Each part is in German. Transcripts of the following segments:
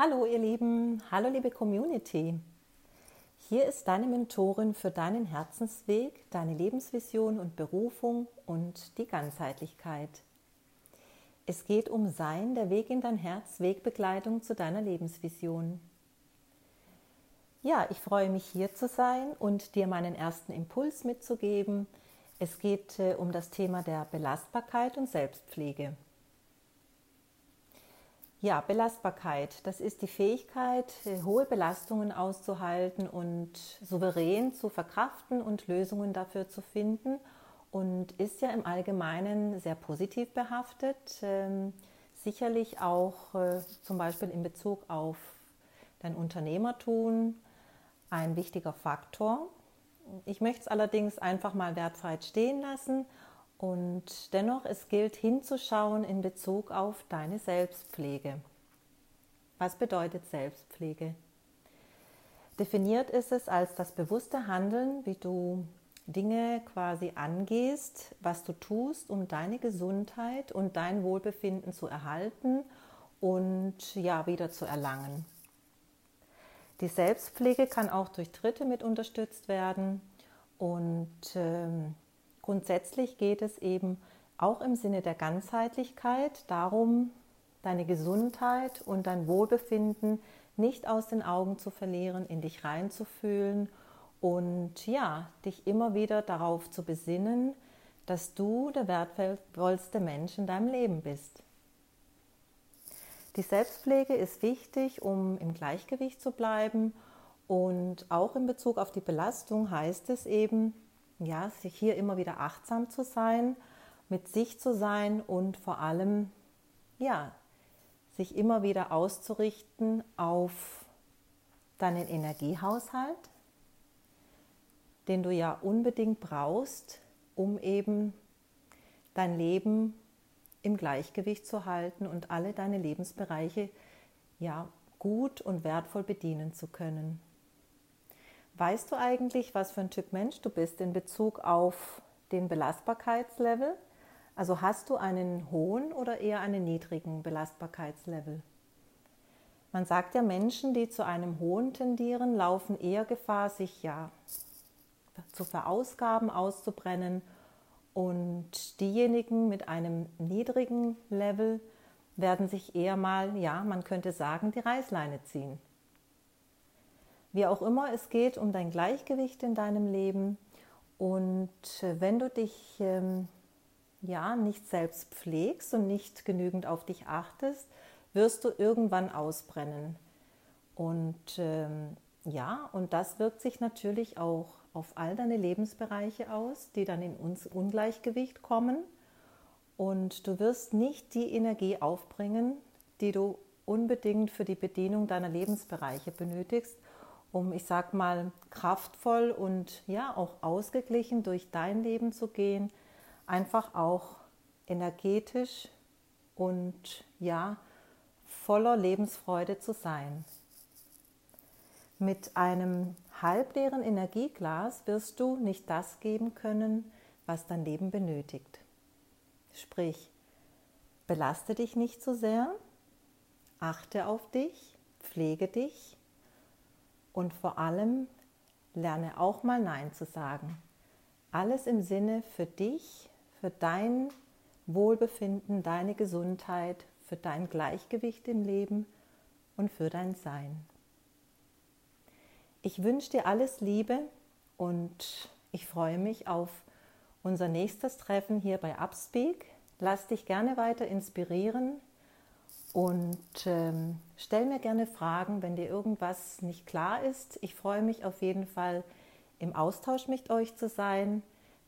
Hallo ihr Lieben, hallo liebe Community. Hier ist deine Mentorin für deinen Herzensweg, deine Lebensvision und Berufung und die Ganzheitlichkeit. Es geht um Sein, der Weg in dein Herz, Wegbegleitung zu deiner Lebensvision. Ja, ich freue mich hier zu sein und dir meinen ersten Impuls mitzugeben. Es geht äh, um das Thema der Belastbarkeit und Selbstpflege. Ja, Belastbarkeit, das ist die Fähigkeit, äh, hohe Belastungen auszuhalten und souverän zu verkraften und Lösungen dafür zu finden und ist ja im Allgemeinen sehr positiv behaftet. Ähm, sicherlich auch äh, zum Beispiel in Bezug auf dein Unternehmertum ein wichtiger Faktor. Ich möchte es allerdings einfach mal wertfrei stehen lassen und dennoch, es gilt hinzuschauen in Bezug auf deine Selbstpflege. Was bedeutet Selbstpflege? Definiert ist es als das bewusste Handeln, wie du Dinge quasi angehst, was du tust, um deine Gesundheit und dein Wohlbefinden zu erhalten und ja wieder zu erlangen. Die Selbstpflege kann auch durch Dritte mit unterstützt werden und ähm, Grundsätzlich geht es eben auch im Sinne der Ganzheitlichkeit darum, deine Gesundheit und dein Wohlbefinden nicht aus den Augen zu verlieren, in dich reinzufühlen und ja, dich immer wieder darauf zu besinnen, dass du der wertvollste Mensch in deinem Leben bist. Die Selbstpflege ist wichtig, um im Gleichgewicht zu bleiben und auch in Bezug auf die Belastung heißt es eben, ja, sich hier immer wieder achtsam zu sein, mit sich zu sein und vor allem, ja, sich immer wieder auszurichten auf deinen Energiehaushalt, den du ja unbedingt brauchst, um eben dein Leben im Gleichgewicht zu halten und alle deine Lebensbereiche ja gut und wertvoll bedienen zu können. Weißt du eigentlich, was für ein Typ Mensch du bist in Bezug auf den Belastbarkeitslevel? Also hast du einen hohen oder eher einen niedrigen Belastbarkeitslevel? Man sagt ja, Menschen, die zu einem hohen tendieren, laufen eher Gefahr, sich ja zu verausgaben, auszubrennen. Und diejenigen mit einem niedrigen Level werden sich eher mal, ja, man könnte sagen, die Reißleine ziehen. Wie auch immer, es geht um dein Gleichgewicht in deinem Leben. Und äh, wenn du dich ähm, ja nicht selbst pflegst und nicht genügend auf dich achtest, wirst du irgendwann ausbrennen. Und ähm, ja, und das wirkt sich natürlich auch auf all deine Lebensbereiche aus, die dann in uns Ungleichgewicht kommen. Und du wirst nicht die Energie aufbringen, die du unbedingt für die Bedienung deiner Lebensbereiche benötigst, um, ich sag mal, kraftvoll und ja auch ausgeglichen durch dein Leben zu gehen, einfach auch energetisch und ja voller Lebensfreude zu sein. Mit einem halbleeren Energieglas wirst du nicht das geben können, was dein Leben benötigt. Sprich, belaste dich nicht so sehr, achte auf dich, pflege dich und vor allem lerne auch mal Nein zu sagen. Alles im Sinne für dich, für dein Wohlbefinden, deine Gesundheit, für dein Gleichgewicht im Leben und für dein Sein. Ich wünsche dir alles Liebe und ich freue mich auf unser nächstes Treffen hier bei Upspeak. Lass dich gerne weiter inspirieren und ähm, stell mir gerne Fragen, wenn dir irgendwas nicht klar ist. Ich freue mich auf jeden Fall im Austausch mit euch zu sein.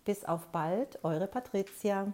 Bis auf bald, eure Patricia.